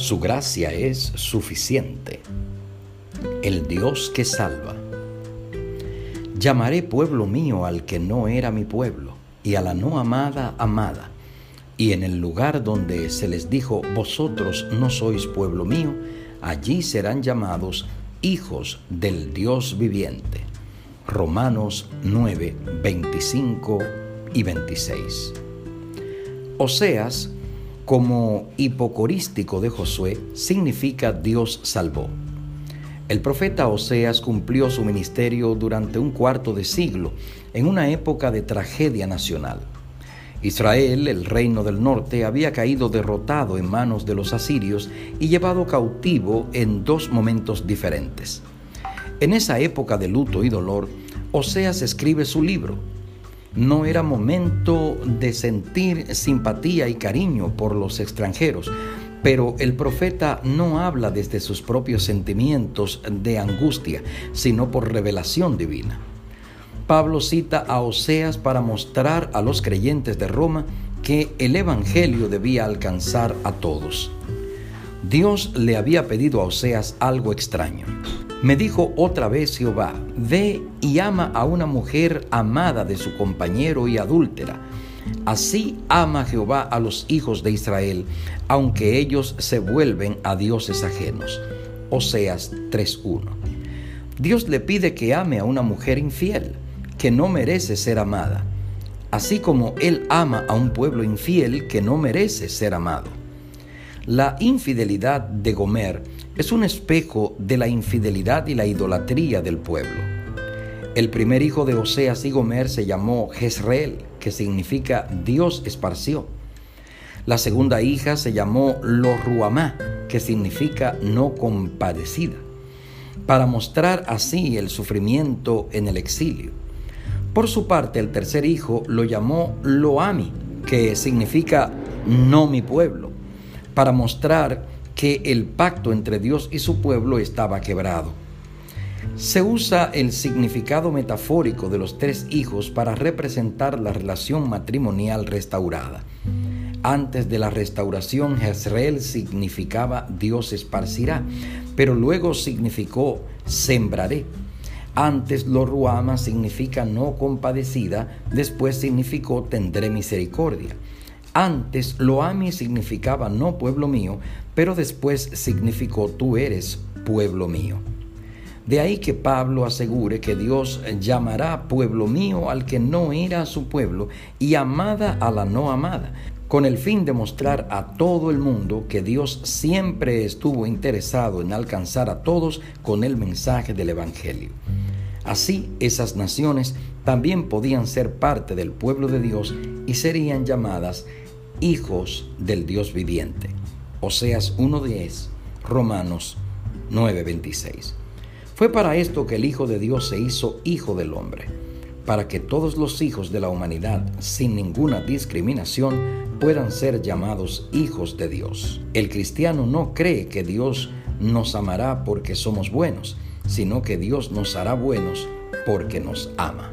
Su gracia es suficiente. El Dios que salva. Llamaré pueblo mío al que no era mi pueblo, y a la no amada amada. Y en el lugar donde se les dijo, vosotros no sois pueblo mío, allí serán llamados hijos del Dios viviente. Romanos 9, 25 y 26. Oseas como hipocorístico de Josué significa Dios salvó. El profeta Oseas cumplió su ministerio durante un cuarto de siglo, en una época de tragedia nacional. Israel, el reino del norte, había caído derrotado en manos de los asirios y llevado cautivo en dos momentos diferentes. En esa época de luto y dolor, Oseas escribe su libro, no era momento de sentir simpatía y cariño por los extranjeros, pero el profeta no habla desde sus propios sentimientos de angustia, sino por revelación divina. Pablo cita a Oseas para mostrar a los creyentes de Roma que el Evangelio debía alcanzar a todos. Dios le había pedido a Oseas algo extraño. Me dijo otra vez Jehová, ve y ama a una mujer amada de su compañero y adúltera. Así ama Jehová a los hijos de Israel, aunque ellos se vuelven a dioses ajenos. Oseas 3.1. Dios le pide que ame a una mujer infiel, que no merece ser amada, así como Él ama a un pueblo infiel que no merece ser amado. La infidelidad de Gomer es un espejo de la infidelidad y la idolatría del pueblo. El primer hijo de Oseas y Gomer se llamó Jezreel, que significa Dios esparció. La segunda hija se llamó Loruamá, que significa no compadecida, para mostrar así el sufrimiento en el exilio. Por su parte, el tercer hijo lo llamó Loami, que significa no mi pueblo, para mostrar que el pacto entre Dios y su pueblo estaba quebrado. Se usa el significado metafórico de los tres hijos para representar la relación matrimonial restaurada. Antes de la restauración, Jezreel significaba Dios esparcirá, pero luego significó sembraré. Antes lo ruama significa no compadecida, después significó tendré misericordia. Antes Loami significaba no pueblo mío, pero después significó tú eres pueblo mío. De ahí que Pablo asegure que Dios llamará pueblo mío al que no era su pueblo y amada a la no amada, con el fin de mostrar a todo el mundo que Dios siempre estuvo interesado en alcanzar a todos con el mensaje del Evangelio. Así esas naciones también podían ser parte del pueblo de Dios y serían llamadas hijos del Dios viviente. Oseas 1.10, Romanos 9.26. Fue para esto que el Hijo de Dios se hizo Hijo del Hombre, para que todos los hijos de la humanidad, sin ninguna discriminación, puedan ser llamados hijos de Dios. El cristiano no cree que Dios nos amará porque somos buenos, sino que Dios nos hará buenos porque nos ama.